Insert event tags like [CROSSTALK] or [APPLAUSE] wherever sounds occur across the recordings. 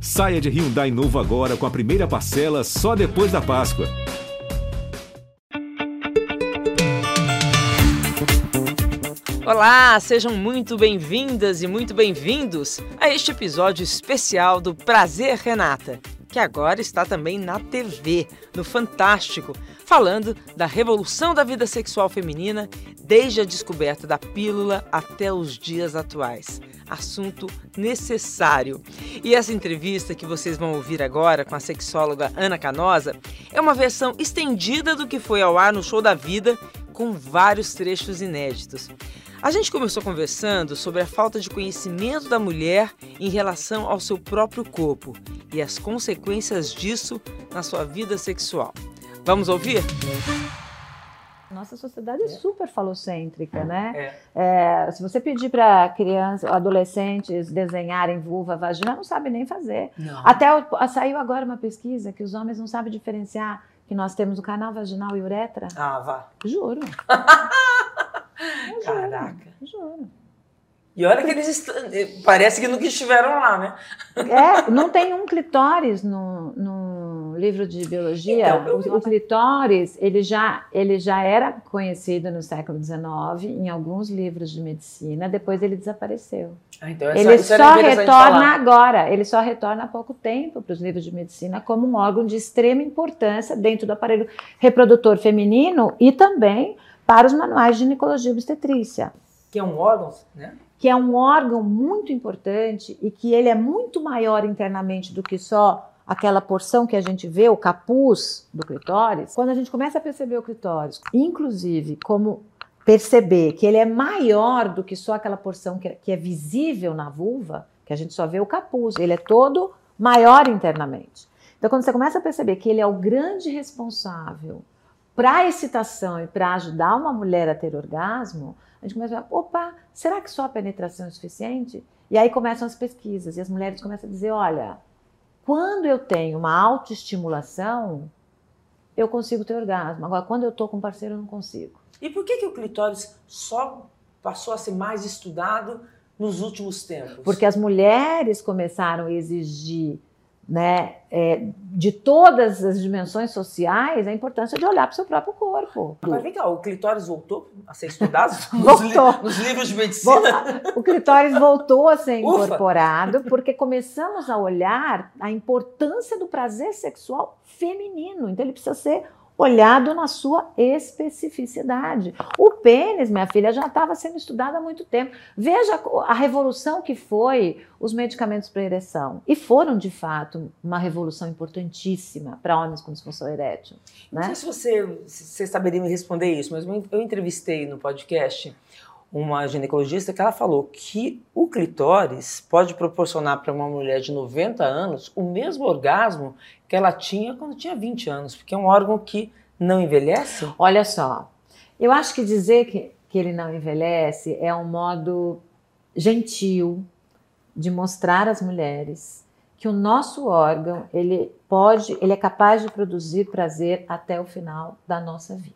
Saia de Hyundai novo agora com a primeira parcela só depois da Páscoa. Olá, sejam muito bem-vindas e muito bem-vindos a este episódio especial do Prazer Renata, que agora está também na TV, no Fantástico, falando da revolução da vida sexual feminina desde a descoberta da pílula até os dias atuais. Assunto necessário. E essa entrevista que vocês vão ouvir agora com a sexóloga Ana Canosa é uma versão estendida do que foi ao ar no Show da Vida, com vários trechos inéditos. A gente começou conversando sobre a falta de conhecimento da mulher em relação ao seu próprio corpo e as consequências disso na sua vida sexual. Vamos ouvir? Nossa sociedade é super falocêntrica, né? É. É, se você pedir para crianças, adolescentes desenharem vulva, vagina, não sabe nem fazer. Não. Até saiu agora uma pesquisa que os homens não sabem diferenciar que nós temos o canal vaginal e uretra. Ah, vá. Juro. [LAUGHS] Caraca. Juro. E olha que eles parece que nunca estiveram lá, né? É, não tem um clitóris no, no livro de biologia. Então, o, o, clitóris ele já, ele já era conhecido no século XIX em alguns livros de medicina. Depois ele desapareceu. Ah, então ele essa, só retorna agora. Ele só retorna há pouco tempo para os livros de medicina como um órgão de extrema importância dentro do aparelho reprodutor feminino e também para os manuais de ginecologia e obstetrícia. Que é um órgão, né? Que é um órgão muito importante e que ele é muito maior internamente do que só aquela porção que a gente vê, o capuz do clitóris. Quando a gente começa a perceber o clitóris, inclusive como perceber que ele é maior do que só aquela porção que é, que é visível na vulva, que a gente só vê o capuz, ele é todo maior internamente. Então, quando você começa a perceber que ele é o grande responsável para a excitação e para ajudar uma mulher a ter orgasmo, a gente começa a falar, opa, será que só a penetração é suficiente? E aí começam as pesquisas e as mulheres começam a dizer, olha, quando eu tenho uma autoestimulação, eu consigo ter orgasmo. Agora, quando eu estou com um parceiro, eu não consigo. E por que, que o clitóris só passou a ser mais estudado nos últimos tempos? Porque as mulheres começaram a exigir né, é, de todas as dimensões sociais, a importância de olhar para o seu próprio corpo. Mas vem cá, o clitóris voltou a ser estudado [LAUGHS] nos, li nos, livros de medicina? O clitóris voltou a ser [LAUGHS] Ufa. incorporado porque começamos a olhar a importância do prazer sexual feminino. Então ele precisa ser olhado na sua especificidade. O pênis, minha filha, já estava sendo estudado há muito tempo. Veja a revolução que foi os medicamentos para ereção. E foram, de fato, uma revolução importantíssima para homens com disfunção erétil. Né? Não sei se você, se você saberia me responder isso, mas eu entrevistei no podcast uma ginecologista que ela falou que o clitóris pode proporcionar para uma mulher de 90 anos o mesmo orgasmo que ela tinha quando tinha 20 anos, porque é um órgão que não envelhece? Olha só, eu acho que dizer que, que ele não envelhece é um modo gentil de mostrar às mulheres que o nosso órgão ele pode, ele é capaz de produzir prazer até o final da nossa vida.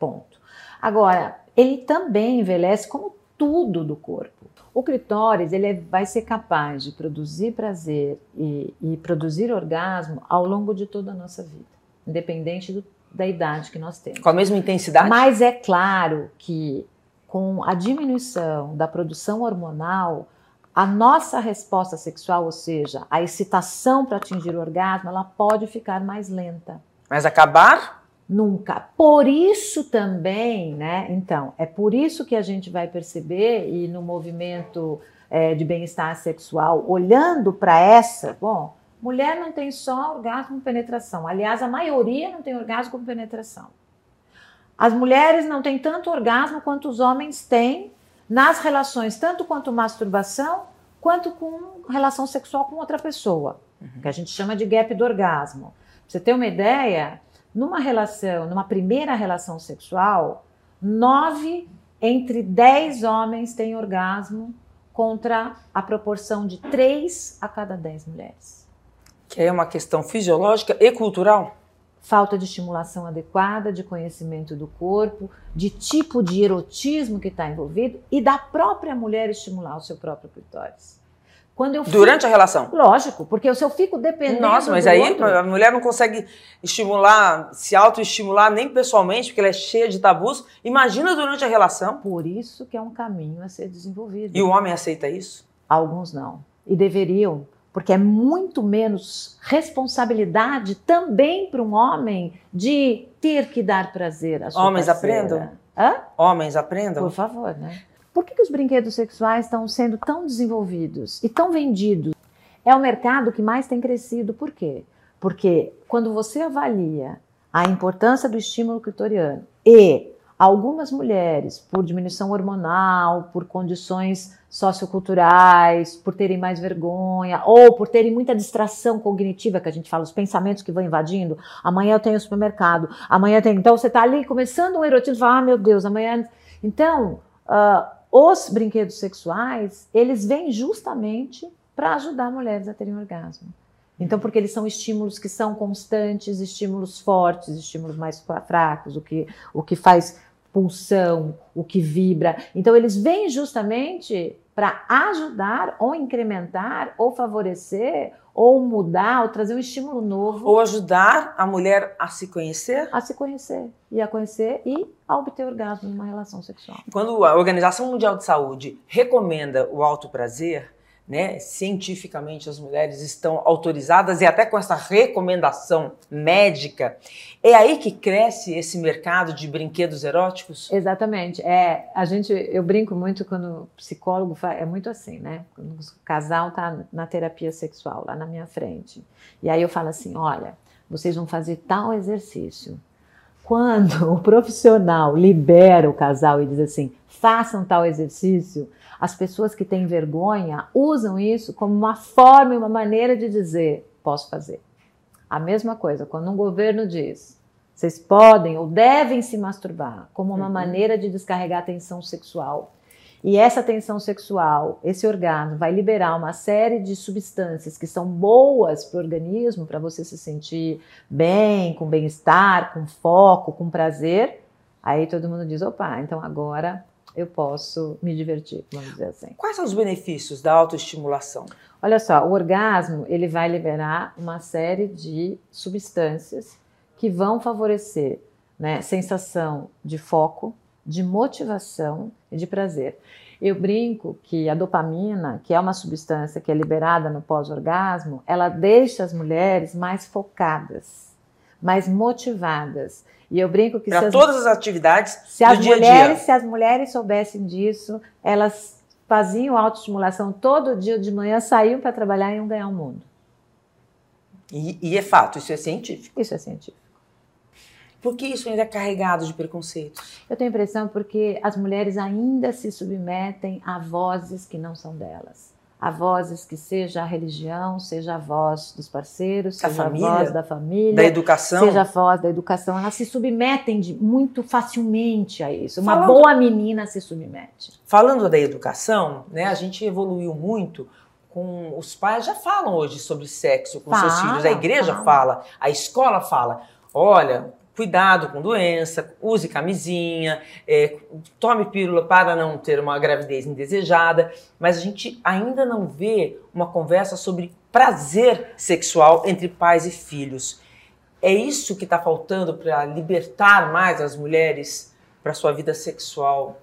Ponto. Agora, ele também envelhece como tudo do corpo. O clitóris ele é, vai ser capaz de produzir prazer e, e, produzir orgasmo ao longo de toda a nossa vida, independente do, da idade que nós temos. Com a mesma intensidade? Mas é claro que com a diminuição da produção hormonal, a nossa resposta sexual, ou seja, a excitação para atingir o orgasmo, ela pode ficar mais lenta. Mas acabar? Nunca. Por isso também, né? Então, é por isso que a gente vai perceber, e no movimento é, de bem-estar sexual, olhando para essa, bom, mulher não tem só orgasmo com penetração. Aliás, a maioria não tem orgasmo com penetração. As mulheres não têm tanto orgasmo quanto os homens têm nas relações, tanto quanto masturbação, quanto com relação sexual com outra pessoa, uhum. que a gente chama de gap do orgasmo. Pra você ter uma ideia, numa relação, numa primeira relação sexual, nove entre dez homens têm orgasmo contra a proporção de três a cada dez mulheres. Que é uma questão fisiológica e cultural? Falta de estimulação adequada, de conhecimento do corpo, de tipo de erotismo que está envolvido e da própria mulher estimular o seu próprio clitóris. Quando eu Durante a relação? Lógico, porque se eu fico dependendo Nossa, mas aí outro, a mulher não consegue estimular, se autoestimular nem pessoalmente, porque ela é cheia de tabus. Imagina durante a relação. por isso que é um caminho a ser desenvolvido. E o homem aceita isso? Alguns não. E deveriam, porque é muito menos responsabilidade também para um homem de ter que dar prazer à sua Homens parceira. aprendam? Hã? Homens aprendam? Por favor, né? Por que, que os brinquedos sexuais estão sendo tão desenvolvidos e tão vendidos? É o mercado que mais tem crescido. Por quê? Porque quando você avalia a importância do estímulo clitoriano e algumas mulheres, por diminuição hormonal, por condições socioculturais, por terem mais vergonha, ou por terem muita distração cognitiva, que a gente fala, os pensamentos que vão invadindo. Amanhã eu tenho supermercado, amanhã eu tenho. Então você está ali começando um erotismo, fala, ah, meu Deus, amanhã. Então, ah, os brinquedos sexuais, eles vêm justamente para ajudar mulheres a terem orgasmo. Então, porque eles são estímulos que são constantes, estímulos fortes, estímulos mais fra- fracos, o que, o que faz pulsão, o que vibra. Então, eles vêm justamente para ajudar ou incrementar ou favorecer ou mudar ou trazer um estímulo novo Ou ajudar a mulher a se conhecer? a se conhecer e a conhecer e a obter orgasmo numa relação sexual. Quando a Organização Mundial de Saúde recomenda o alto prazer, né, cientificamente as mulheres estão autorizadas e até com essa recomendação médica, é aí que cresce esse mercado de brinquedos eróticos? Exatamente. É, a gente, eu brinco muito quando o psicólogo faz, é muito assim, né? Quando o casal tá na terapia sexual lá na minha frente. E aí eu falo assim, olha, vocês vão fazer tal exercício. Quando o profissional libera o casal e diz assim, façam tal exercício, as pessoas que têm vergonha usam isso como uma forma e uma maneira de dizer, posso fazer. A mesma coisa, quando um governo diz, vocês podem ou devem se masturbar como uma Uhum. maneira de descarregar a tensão sexual. E essa tensão sexual, esse orgasmo, vai liberar uma série de substâncias que são boas para o organismo, para você se sentir bem, com bem-estar, com foco, com prazer. Aí todo mundo diz: opa, então agora eu posso me divertir, vamos dizer assim. Quais são os benefícios da autoestimulação? Olha só, o orgasmo ele vai liberar uma série de substâncias que vão favorecer né, sensação de foco, de motivação e de prazer. Eu brinco que a dopamina, que é uma substância que é liberada no pós-orgasmo, ela deixa as mulheres mais focadas, mais motivadas. E eu brinco que se Para as, todas as atividades se as mulheres, dia. se as mulheres soubessem disso, elas faziam autoestimulação todo dia de manhã, saíam para trabalhar e iam ganhar o mundo. E, e é fato, isso é científico. Isso é científico. Por que isso ainda é carregado de preconceitos? Eu tenho a impressão porque as mulheres ainda se submetem a vozes que não são delas. A vozes que seja a religião, seja a voz dos parceiros, seja família, a voz da família, Da educação? seja a voz da educação. Elas se submetem de- muito facilmente a isso. Uma Falando- boa menina se submete. Falando da educação, né, a gente evoluiu muito com os pais já falam hoje sobre sexo com seus Fala, filhos, a igreja fala. fala, a escola fala. Olha, cuidado com doença, use camisinha, é, tome pílula para não ter uma gravidez indesejada, mas a gente ainda não vê uma conversa sobre prazer sexual entre pais e filhos. É isso que está faltando para libertar mais as mulheres para sua vida sexual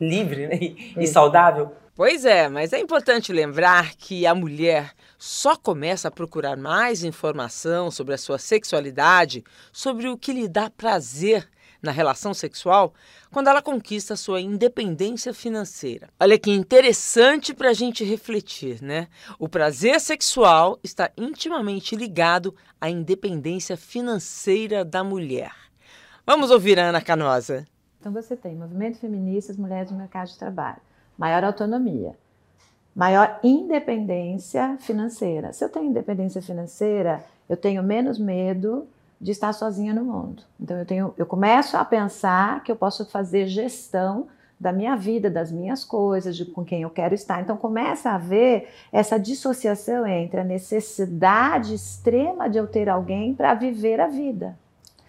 livre né, e, e Isso. saudável? Pois é, mas é importante lembrar que a mulher só começa a procurar mais informação sobre a sua sexualidade, sobre o que lhe dá prazer na relação sexual, quando ela conquista a sua independência financeira. Olha que interessante para a gente refletir, né? O prazer sexual está intimamente ligado à independência financeira da mulher. Vamos ouvir a Ana Canosa. Então você tem movimento feminista, mulheres no mercado de trabalho, maior autonomia, maior independência financeira. Se eu tenho independência financeira, eu tenho menos medo de estar sozinha no mundo. Então eu tenho, eu começo a pensar que eu posso fazer gestão da minha vida, das minhas coisas, de com quem eu quero estar. Então começa a haver essa dissociação entre a necessidade extrema de eu ter alguém para viver a vida.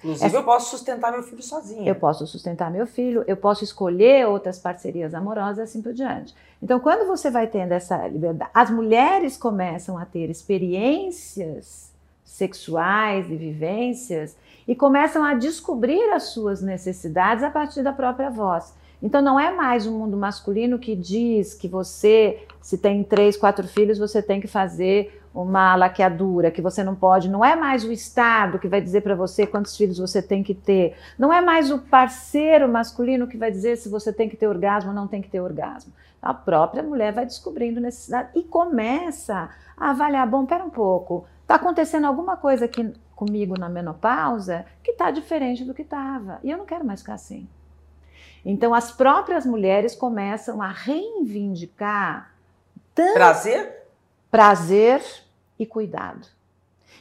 Inclusive, eu posso sustentar meu filho sozinha. Eu posso sustentar meu filho, eu posso escolher outras parcerias amorosas e assim por diante. Então, quando você vai tendo essa liberdade, as mulheres começam a ter experiências sexuais e vivências e começam a descobrir as suas necessidades a partir da própria voz. Então, não é mais um mundo masculino que diz que você, se tem três, quatro filhos, você tem que fazer uma laqueadura, que você não pode, não é mais o Estado que vai dizer para você quantos filhos você tem que ter, não é mais o parceiro masculino que vai dizer se você tem que ter orgasmo ou não tem que ter orgasmo. A própria mulher vai descobrindo necessidade e começa a avaliar, bom, pera um pouco, está acontecendo alguma coisa aqui comigo na menopausa que está diferente do que estava, e eu não quero mais ficar assim. Então as próprias mulheres começam a reivindicar tanto prazer prazer e cuidado.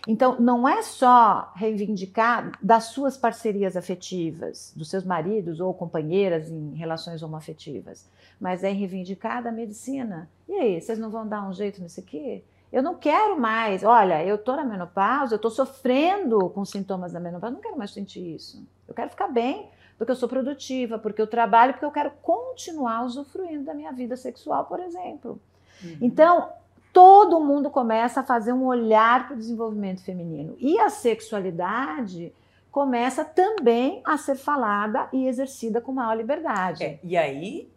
Então, não é só reivindicar das suas parcerias afetivas, dos seus maridos ou companheiras em relações homoafetivas, mas é reivindicar da medicina. E aí, vocês não vão dar um jeito nisso aqui? Eu não quero mais. Olha, eu estou na menopausa, eu estou sofrendo com sintomas da menopausa, não quero mais sentir isso. Eu quero ficar bem, porque eu sou produtiva, porque eu trabalho, porque eu quero continuar usufruindo da minha vida sexual, por exemplo. Uhum. Então, todo mundo começa a fazer um olhar para o desenvolvimento feminino. E a sexualidade começa também a ser falada e exercida com maior liberdade. É, e aí,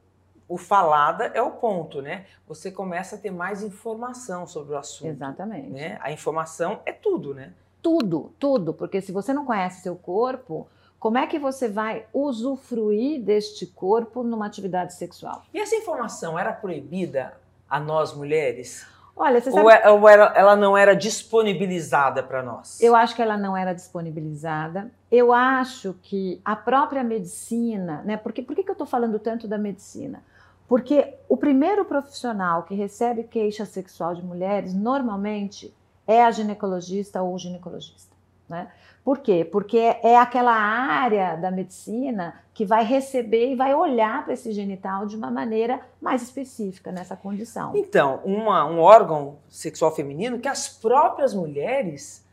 o falada é o ponto, né? Você começa a ter mais informação sobre o assunto. Exatamente. Né? A informação é tudo, né? Tudo, tudo. Porque se você não conhece seu corpo, como é que você vai usufruir deste corpo numa atividade sexual? E essa informação era proibida a nós mulheres? Olha, você sabe... Ou, é, ou ela, ela não era disponibilizada para nós? Eu acho que ela não era disponibilizada. Eu acho que a própria medicina, né? Porque, por que, que eu estou falando tanto da medicina? Porque o primeiro profissional que recebe queixa sexual de mulheres, normalmente, é a ginecologista ou o ginecologista. Né? Por quê? Porque é aquela área da medicina que vai receber e vai olhar para esse genital de uma maneira mais específica nessa condição. Então, uma, um órgão sexual feminino que as próprias mulheres,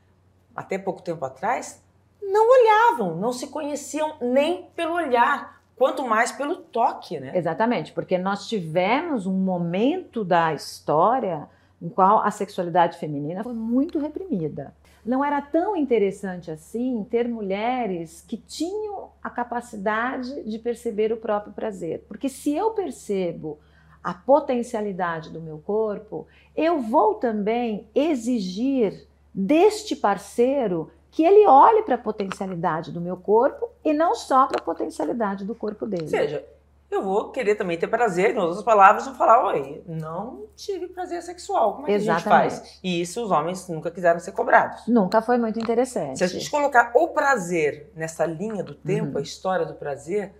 até pouco tempo atrás, não olhavam, não se conheciam nem pelo olhar, quanto mais pelo toque, né? Exatamente, porque nós tivemos um momento da história em qual a sexualidade feminina foi muito reprimida não era tão interessante assim ter mulheres que tinham a capacidade de perceber o próprio prazer. Porque se eu percebo a potencialidade do meu corpo, eu vou também exigir deste parceiro que ele olhe para a potencialidade do meu corpo e não só para a potencialidade do corpo dele. Ou seja, eu vou querer também ter prazer, em outras palavras, vou falar, oi, não tive prazer sexual, como é que Exatamente. a gente faz? E isso os homens nunca quiseram ser cobrados. Nunca foi muito interessante. Se a gente colocar o prazer nessa linha do tempo, uhum. a história do prazer,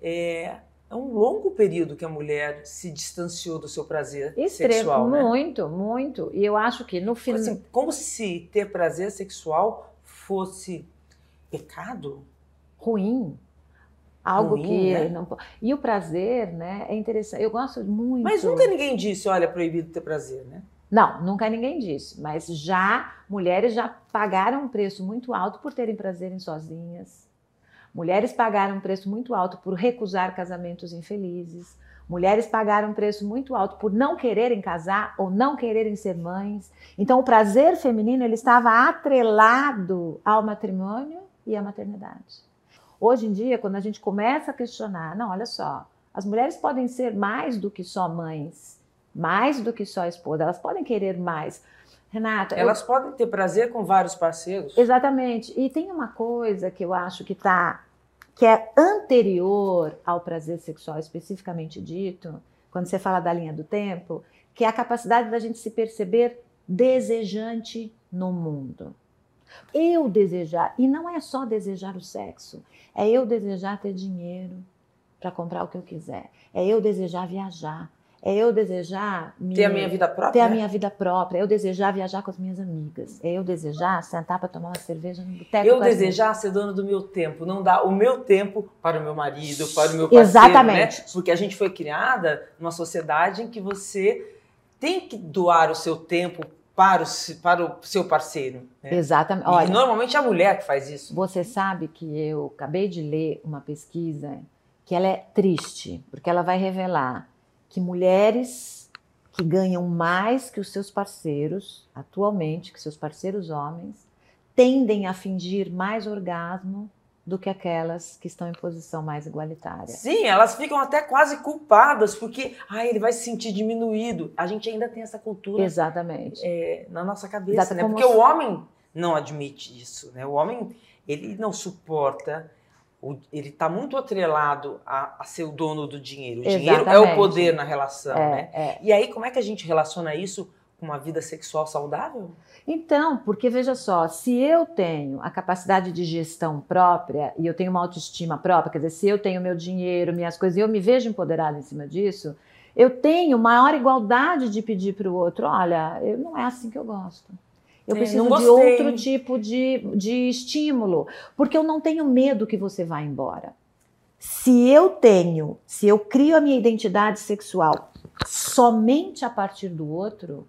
é, é um longo período que a mulher se distanciou do seu prazer Extremo, sexual, né? Muito, muito. E eu acho que no final... Assim, como se ter prazer sexual fosse pecado? Ruim algo Ruim, que né? não e o prazer né é interessante eu gosto muito mas nunca ninguém disse olha é proibido ter prazer né? Não nunca ninguém disse mas já mulheres já pagaram um preço muito alto por terem prazer em sozinhas. Mulheres pagaram um preço muito alto por recusar casamentos infelizes. Mulheres pagaram um preço muito alto por não quererem casar ou não quererem ser mães. Então o prazer feminino ele estava atrelado ao matrimônio e à maternidade Hoje em dia, quando a gente começa a questionar, não, olha só, as mulheres podem ser mais do que só mães, mais do que só esposa, elas podem querer mais. Renata, elas eu... podem ter prazer com vários parceiros. Exatamente. E tem uma coisa que eu acho que tá que é anterior ao prazer sexual especificamente dito, quando você fala da linha do tempo, que é a capacidade da gente se perceber desejante no mundo. Eu desejar, e não é só desejar o sexo, é eu desejar ter dinheiro para comprar o que eu quiser, é eu desejar viajar, é eu desejar me, ter a minha vida própria, ter a minha vida própria, é eu desejar viajar com as minhas amigas, é eu desejar sentar para tomar uma cerveja no boteco. Eu desejar ser dono do meu tempo, não dar o meu tempo para o meu marido, para o meu parceiro, né? Exatamente. Né? Porque a gente foi criada numa sociedade em que você tem que doar o seu tempo para o, para o seu parceiro. Né? Exatamente. Olha, e normalmente é a mulher que faz isso. Você sabe que eu acabei de ler uma pesquisa que ela é triste, porque ela vai revelar que mulheres que ganham mais que os seus parceiros, atualmente, que seus parceiros homens, tendem a fingir mais orgasmo do que aquelas que estão em posição mais igualitária. Sim, elas ficam até quase culpadas, porque ah, ele vai se sentir diminuído. A gente ainda tem essa cultura Exatamente. É, na nossa cabeça, Exato, né? Porque o homem não admite isso, né? O homem, ele não suporta, ele está muito atrelado a, a, ser o dono do dinheiro. O Exatamente. dinheiro é o poder na relação, é, né? É. E aí, como é que a gente relaciona isso uma vida sexual saudável? Então, porque veja só, se eu tenho a capacidade de gestão própria e eu tenho uma autoestima própria, quer dizer, se eu tenho meu dinheiro, minhas coisas, e eu me vejo empoderada em cima disso, eu tenho maior igualdade de pedir para o outro: olha, eu, não é assim que eu gosto. Eu é, preciso de outro tipo de, de estímulo, porque eu não tenho medo que você vá embora. Se eu tenho, se eu crio a minha identidade sexual somente a partir do outro,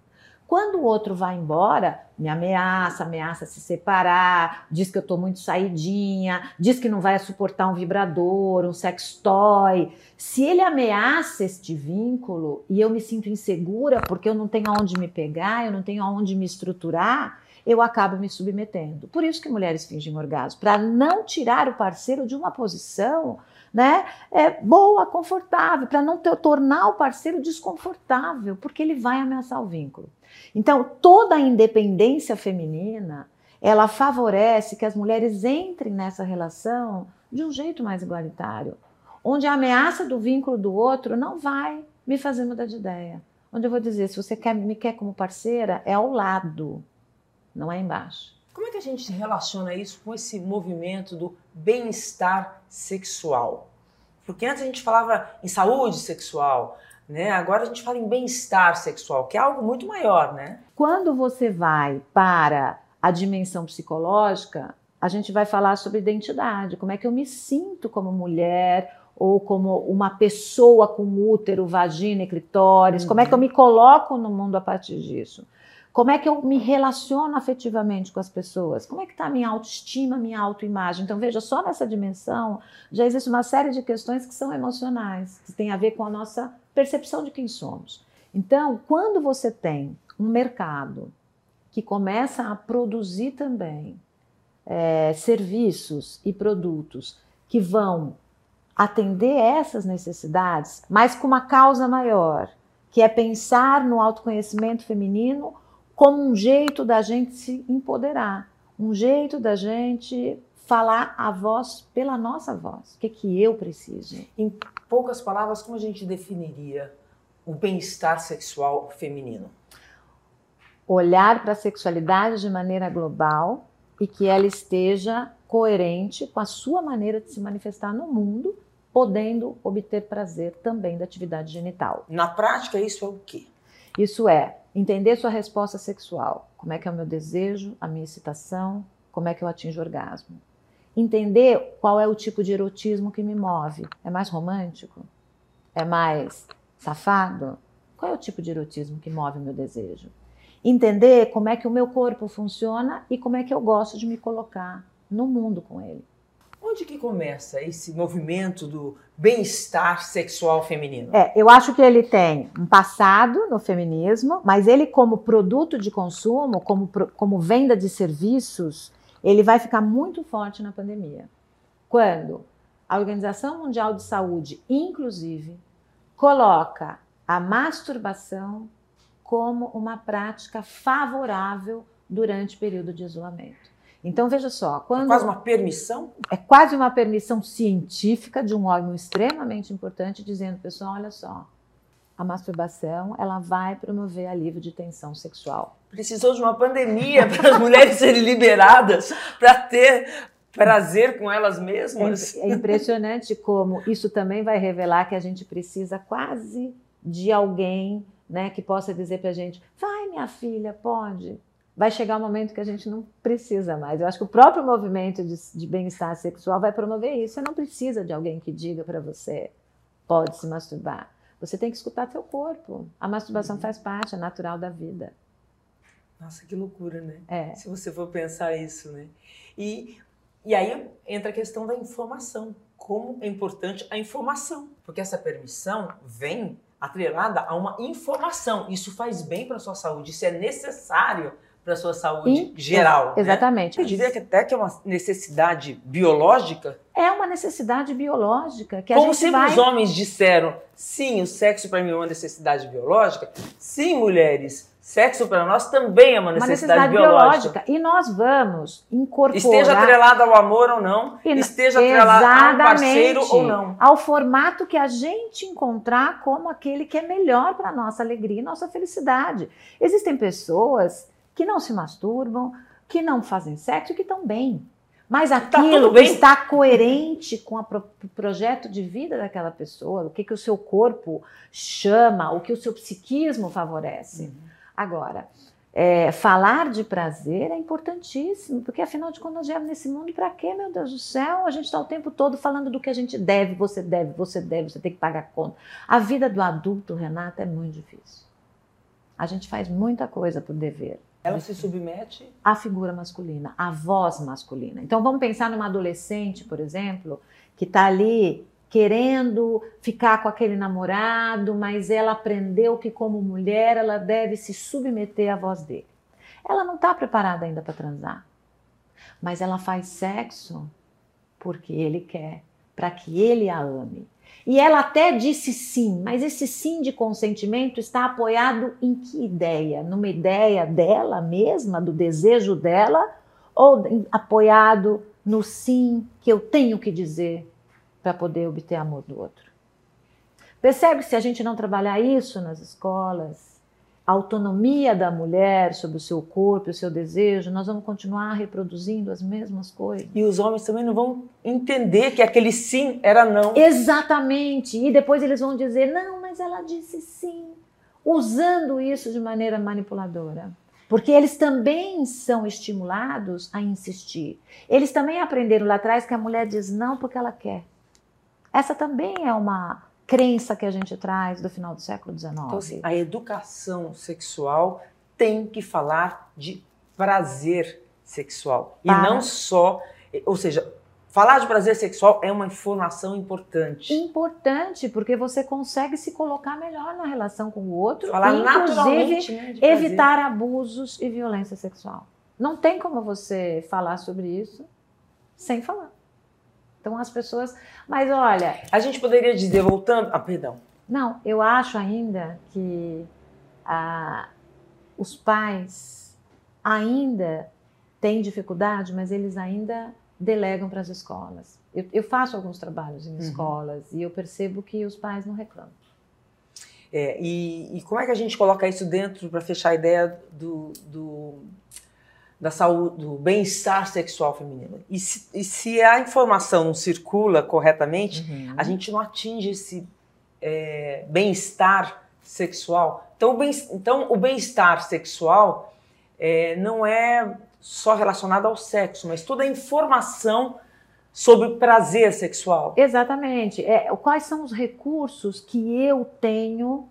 quando o outro vai embora, me ameaça, ameaça se separar, diz que eu estou muito saidinha, diz que não vai suportar um vibrador, um sex toy. Se ele ameaça este vínculo e eu me sinto insegura porque eu não tenho aonde me pegar, eu não tenho aonde me estruturar, eu acabo me submetendo. Por isso que mulheres fingem orgasmo, para não tirar o parceiro de uma posição né, é, boa, confortável, para não ter, tornar o parceiro desconfortável, porque ele vai ameaçar o vínculo. Então, toda a independência feminina, ela favorece que as mulheres entrem nessa relação de um jeito mais igualitário, onde a ameaça do vínculo do outro não vai me fazer mudar de ideia. Onde eu vou dizer, se você quer, me quer como parceira, é ao lado, não é embaixo. Como é que a gente relaciona isso com esse movimento do bem-estar sexual? Porque antes a gente falava em saúde sexual, né? Agora a gente fala em bem-estar sexual, que é algo muito maior, né? Quando você vai para a dimensão psicológica, a gente vai falar sobre identidade, como é que eu me sinto como mulher ou como uma pessoa com útero, vagina e clitóris, uhum. como é que eu me coloco no mundo a partir disso. Como é que eu me relaciono afetivamente com as pessoas? Como é que está a minha autoestima, minha autoimagem? Então, veja, só nessa dimensão já existe uma série de questões que são emocionais, que tem a ver com a nossa percepção de quem somos. Então, quando você tem um mercado que começa a produzir também é, serviços e produtos que vão atender essas necessidades, mas com uma causa maior, que é pensar no autoconhecimento feminino como um jeito da gente se empoderar, um jeito da gente falar a voz pela nossa voz. O que, é que eu preciso? Em poucas palavras, como a gente definiria o bem-estar sexual feminino? Olhar para a sexualidade de maneira global e que ela esteja coerente com a sua maneira de se manifestar no mundo, podendo obter prazer também da atividade genital. Na prática, isso é o quê? Isso é entender sua resposta sexual. Como é que é o meu desejo, a minha excitação, como é que eu atinjo o orgasmo. Entender qual é o tipo de erotismo que me move. É mais romântico? É mais safado? Qual é o tipo de erotismo que move o meu desejo? Entender como é que o meu corpo funciona e como é que eu gosto de me colocar no mundo com ele. Onde que começa esse movimento do bem-estar sexual feminino? É, eu acho que ele tem um passado no feminismo, mas ele como produto de consumo, como, como venda de serviços, ele vai ficar muito forte na pandemia. Quando a Organização Mundial de Saúde, inclusive, coloca a masturbação como uma prática favorável durante o período de isolamento. Então veja só, é quando é quase uma permissão, é quase uma permissão científica de um órgão extremamente importante dizendo, pessoal, olha só, a masturbação ela vai promover alívio de tensão sexual. Precisou de uma pandemia [LAUGHS] para as mulheres serem liberadas para ter prazer com elas mesmas. É, é impressionante como isso também vai revelar que a gente precisa quase de alguém, né, que possa dizer para a gente, vai minha filha, pode vai chegar um momento que a gente não precisa mais. Eu acho que o próprio movimento de, de bem-estar sexual vai promover isso. Você não precisa de alguém que diga para você, pode se masturbar. Você tem que escutar seu corpo. A masturbação uhum. faz parte, é natural da vida. Nossa, que loucura, né? É. Se você for pensar isso, né? E, e aí entra a questão da informação. Como é importante a informação. Porque essa permissão vem atrelada a uma informação. Isso faz bem para a sua saúde, isso é necessário para a sua saúde e, geral. Né? Exatamente. Né? Eu diria que até que é uma necessidade biológica. É uma necessidade biológica. Que Como sempre vai... os homens disseram, sim, o sexo para mim é uma necessidade biológica. Sim, mulheres, Sexo para nós também é uma necessidade, uma necessidade biológica. biológica. E nós vamos incorporar. Esteja atrelado ao amor ou não, e, esteja atrelado ao parceiro ou não. Ao formato que a gente encontrar como aquele que é melhor para a nossa alegria e nossa felicidade. Existem pessoas que não se masturbam, que não fazem sexo e que estão bem. Mas tá aquilo tá está coerente com o pro projeto de vida daquela pessoa, o que, que o seu corpo chama, o que o seu psiquismo favorece. Uhum. Agora, é, falar de prazer é importantíssimo, porque afinal de contas nós nesse mundo para quê, meu Deus do céu? A gente está o tempo todo falando do que a gente deve, você deve, você deve, você tem que pagar conta. A vida do adulto, Renata, é muito difícil. A gente faz muita coisa por dever. Ela se submete à figura masculina, à voz masculina. Então vamos pensar numa adolescente, por exemplo, que está ali querendo ficar com aquele namorado, mas ela aprendeu que, como mulher, ela deve se submeter à voz dele. Ela não está preparada ainda para transar, mas ela faz sexo porque ele quer, para que ele a ame. E ela até disse sim, mas esse sim de consentimento está apoiado em que ideia? Numa ideia dela mesma, do desejo dela, ou apoiado no sim que eu tenho que dizer para poder obter amor do outro. Percebe que se a gente não trabalhar isso nas escolas, a autonomia da mulher sobre o seu corpo, o seu desejo, nós vamos continuar reproduzindo as mesmas coisas. E os homens também não vão entender que aquele sim era não. Exatamente. E depois eles vão dizer: não, mas ela disse sim. Usando isso de maneira manipuladora. Porque eles também são estimulados a insistir. Eles também aprenderam lá atrás que a mulher diz não porque ela quer. Essa também é uma crença que a gente traz do final do século XIX. Então, assim, a educação sexual tem que falar de prazer sexual Para. e não só, ou seja, falar de prazer sexual é uma informação importante. Importante, porque você consegue se colocar melhor na relação com o outro, falar e, inclusive né, evitar abusos e violência sexual. Não tem como você falar sobre isso sem falar. Então as pessoas. Mas olha. A gente poderia dizer, voltando. Ah, perdão. Não, eu acho ainda que ah, os pais ainda têm dificuldade, mas eles ainda delegam para as escolas. Eu, eu, faço alguns trabalhos em uhum. escolas e eu percebo que os pais não reclamam. É, e, e, como é que a gente coloca isso dentro para fechar a ideia do, do da saúde, do bem-estar sexual feminino. E se, e se, a informação não circula corretamente, uhum. a gente não atinge esse é, bem-estar sexual. Então, o bem, então, bem-estar sexual é, não é só relacionado ao sexo, mas toda a informação sobre prazer sexual. Exatamente. É, quais são os recursos que eu tenho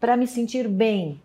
para me sentir bem?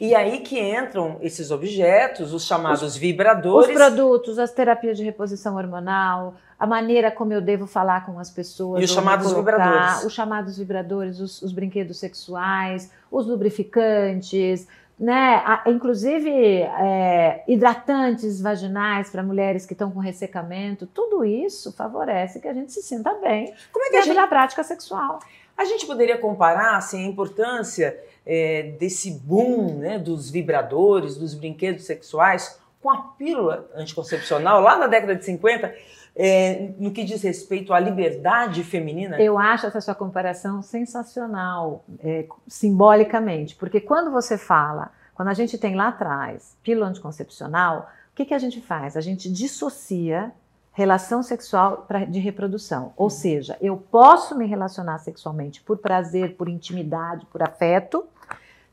E aí que entram esses objetos, os chamados os, vibradores. Os produtos, as terapias de reposição hormonal, a maneira como eu devo falar com as pessoas. E os chamados colocar, vibradores. Os chamados vibradores, os, os brinquedos sexuais, os lubrificantes, né? inclusive é, hidratantes vaginais para mulheres que estão com ressecamento. Tudo isso favorece que a gente se sinta bem como é que a gente... prática sexual. A gente poderia comparar assim, a importância é, desse boom né, dos vibradores, dos brinquedos sexuais, com a pílula anticoncepcional lá na década de 50, é, no que diz respeito à liberdade feminina? Eu acho essa sua comparação sensacional, é, simbolicamente, porque quando você fala, quando a gente tem lá atrás pílula anticoncepcional, o que, que a gente faz? A gente dissocia relação sexual pra, de reprodução. Ou uhum. seja, eu posso me relacionar sexualmente por prazer, por intimidade, por afeto,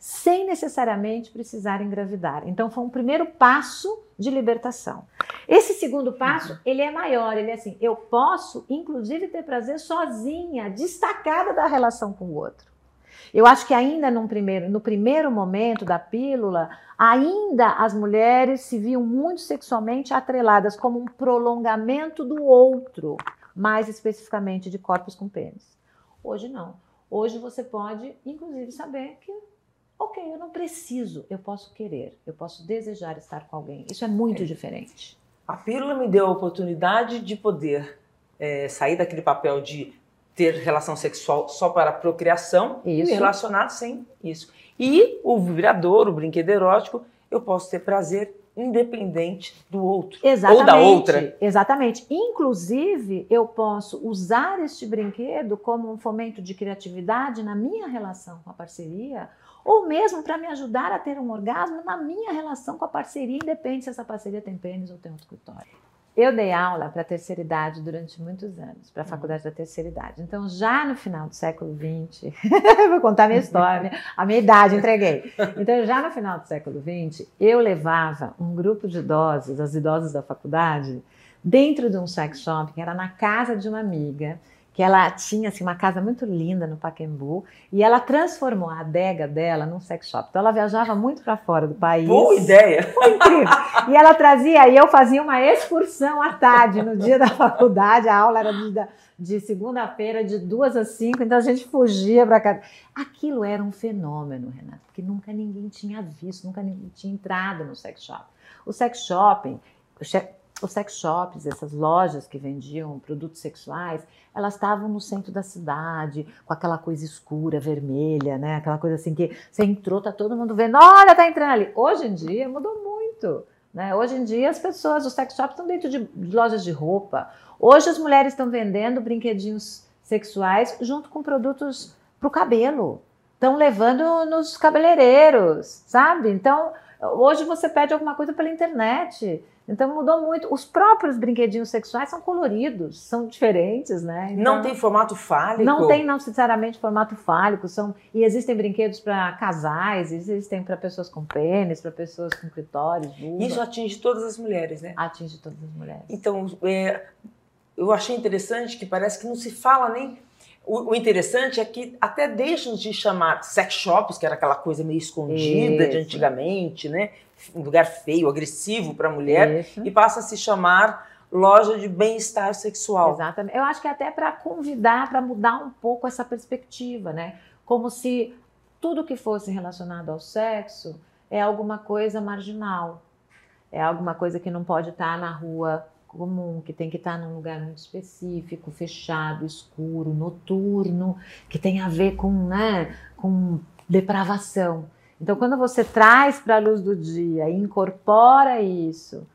sem necessariamente precisar engravidar. Então foi um primeiro passo de libertação. Esse segundo passo, ele é maior, ele é assim, eu posso inclusive ter prazer sozinha, destacada da relação com o outro. Eu acho que ainda primeiro, no primeiro momento da pílula, ainda as mulheres se viam muito sexualmente atreladas como um prolongamento do outro, mais especificamente de corpos com pênis. Hoje não. Hoje você pode, inclusive, saber que, ok, eu não preciso, eu posso querer, eu posso desejar estar com alguém. Isso é muito é. diferente. A pílula me deu a oportunidade de poder é, sair daquele papel de ter relação sexual só para procriação isso. e relacionar sem isso. E o vibrador, o brinquedo erótico, eu posso ter prazer independente do outro exatamente, ou da outra. Exatamente. Inclusive, eu posso usar este brinquedo como um fomento de criatividade na minha relação com a parceria, ou mesmo para me ajudar a ter um orgasmo na minha relação com a parceria, independente se essa parceria tem pênis ou tem outro escritório. Eu dei aula para a terceira idade durante muitos anos, para a uhum. faculdade da terceira idade. Então, já no final do século XX, [LAUGHS] vou contar a minha história, a minha idade, entreguei. Então, já no final do século XX, eu levava um grupo de idosos, as idosas da faculdade, dentro de um sex shop, que era na casa de uma amiga, que ela tinha assim, uma casa muito linda no Paquembu e ela transformou a adega dela num sex shop. Então ela viajava muito para fora do país. Boa ideia! [LAUGHS] Foi incrível. E ela trazia, e eu fazia uma excursão à tarde, no dia da faculdade, a aula era de, de segunda-feira, de duas às cinco, então a gente fugia para casa. Aquilo era um fenômeno, Renato, porque nunca ninguém tinha visto, nunca ninguém tinha entrado no sex shop. O sex shopping, os sex shops, essas lojas que vendiam produtos sexuais, elas estavam no centro da cidade, com aquela coisa escura, vermelha, né? Aquela coisa assim que você entrou, tá todo mundo vendo, olha, tá entrando ali. Hoje em dia mudou muito. Né? Hoje em dia as pessoas, os sex shops estão dentro de lojas de roupa. Hoje as mulheres estão vendendo brinquedinhos sexuais junto com produtos para o cabelo. Estão levando nos cabeleireiros, sabe? Então, hoje você pede alguma coisa pela internet. Então mudou muito. Os próprios brinquedinhos sexuais são coloridos, são diferentes, né? Então, não tem formato fálico? Não tem não necessariamente formato fálico. São, e existem brinquedos para casais, existem para pessoas com pênis, para pessoas com clitóris. Vulva. Isso atinge todas as mulheres, né? Atinge todas as mulheres. Então, é, eu achei interessante que parece que não se fala nem o, interessante é que até deixam de chamar sex shops, que era aquela coisa meio escondida Isso. de antigamente, né? um lugar feio, agressivo para a mulher, Isso. e passa a se chamar loja de bem-estar sexual. Exatamente. Eu acho que até para convidar, para mudar um pouco essa perspectiva, né? Como se tudo que fosse relacionado ao sexo é alguma coisa marginal, é alguma coisa que não pode estar na rua comum, que tem que estar num lugar muito específico, fechado, escuro, noturno, que tem a ver com, né, com depravação. Então, quando você traz para a luz do dia e incorpora isso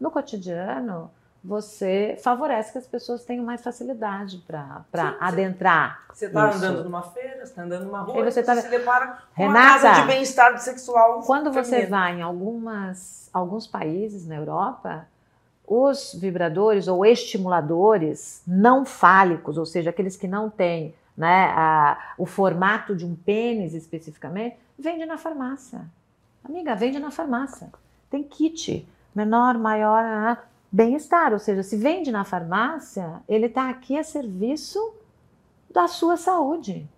no cotidiano, você favorece que as pessoas tenham mais facilidade para adentrar. Você está andando numa feira, você está andando numa rua, e você, tá... você se depara com Renata, uma casa de bem-estar sexual. Quando feminino. você vai em algumas, alguns países na Europa, os vibradores ou estimuladores não fálicos, ou seja, aqueles que não têm né, a, o formato de um pênis especificamente, vende na farmácia. Amiga, vende na farmácia. Tem kit, menor, maior, né, bem-estar. Ou seja, se vende na farmácia, ele está aqui a serviço da sua saúde.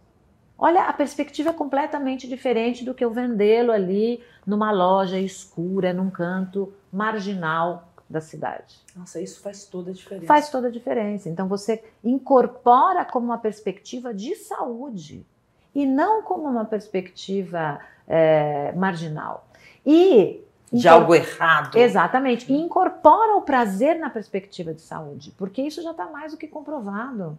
Olha, a perspectiva é completamente diferente do que eu vendê-lo ali numa loja escura, num canto marginal da cidade. Nossa, isso faz toda a diferença. Faz toda a diferença. Então você incorpora como uma perspectiva de saúde e não como uma perspectiva é, marginal. E de algo errado. Exatamente. E incorpora o prazer na perspectiva de saúde, porque isso já está mais do que comprovado.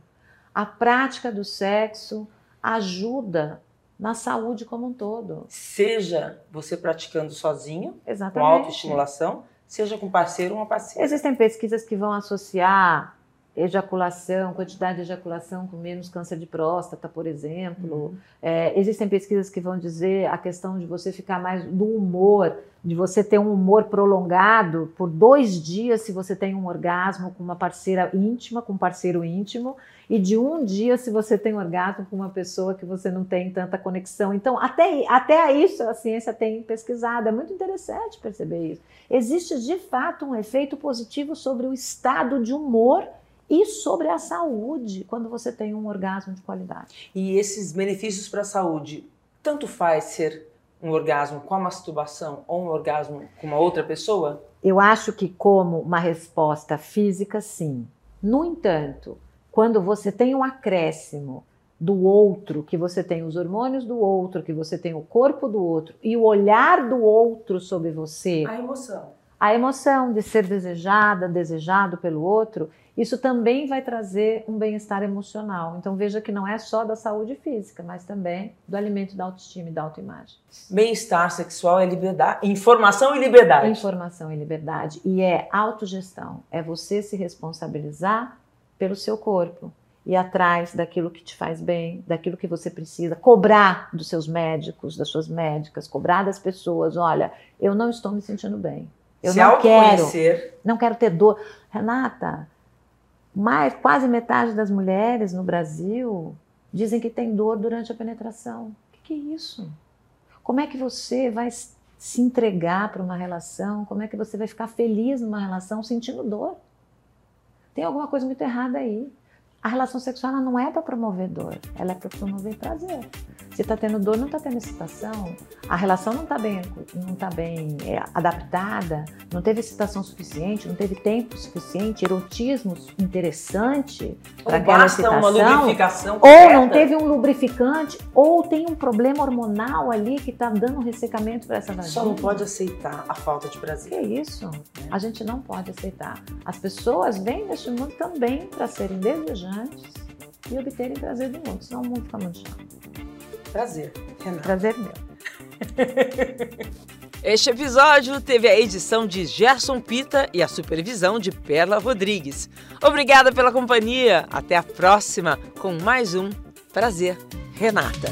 A prática do sexo ajuda na saúde como um todo. Seja você praticando sozinho, Exatamente. com autoestimulação, seja com parceiro ou uma parceira. Existem pesquisas que vão associar ejaculação, quantidade de ejaculação com menos câncer de próstata, por exemplo. Uhum. É, existem pesquisas que vão dizer a questão de você ficar mais do humor, de você ter um humor prolongado por dois dias se você tem um orgasmo com uma parceira íntima, com um parceiro íntimo, e de um dia se você tem um orgasmo com uma pessoa que você não tem tanta conexão. Então, até, até isso a ciência tem pesquisado. É muito interessante perceber isso. Existe de fato um efeito positivo sobre o estado de humor e sobre a saúde quando você tem um orgasmo de qualidade. E esses benefícios para a saúde, tanto faz ser um orgasmo com a masturbação ou um orgasmo com uma outra pessoa? Eu acho que como uma resposta física, sim. No entanto, quando você tem um acréscimo do outro, que você tem os hormônios do outro, que você tem o corpo do outro e o olhar do outro sobre você. A emoção. A emoção de ser desejada, desejado pelo outro, isso também vai trazer um bem-estar emocional. Então veja que não é só da saúde física, mas também do alimento da autoestima e da autoimagem. Bem-estar sexual é liberdade, informação e liberdade. Informação e liberdade. E é autogestão. É você se responsabilizar pelo seu corpo ir atrás daquilo que te faz bem, daquilo que você precisa, cobrar dos seus médicos, das suas médicas, cobrar das pessoas, olha, eu não estou me sentindo bem. Eu Se não quero, não quero ter dor. Renata, mais quase metade das mulheres no Brasil dizem que tem dor durante a penetração. O que, que é isso? Como é que você vai se entregar para uma relação? Como é que você vai ficar feliz numa relação sentindo dor? Tem alguma coisa muito errada aí. A relação sexual não é para promover dor, ela é para promover prazer. Se está tendo dor, não está tendo excitação. A relação não está bem, não tá bem é, adaptada, não teve excitação suficiente, não teve tempo suficiente, erotismo interessante para aquela excitação. Uma lubrificação ou não teve um lubrificante, ou tem um problema hormonal ali que está dando um ressecamento para essa vagina. Só não pode aceitar a falta de prazer. Que isso? A gente não pode aceitar. As pessoas vêm neste mundo também para serem desejantes e obterem prazer do mundo, senão o mundo fica muito chato. Prazer, Renata. Prazer meu. [LAUGHS] Este episódio teve a edição de Gerson Pita e a supervisão de Perla Rodrigues. Obrigada pela companhia. Até a próxima com mais um Prazer, Renata.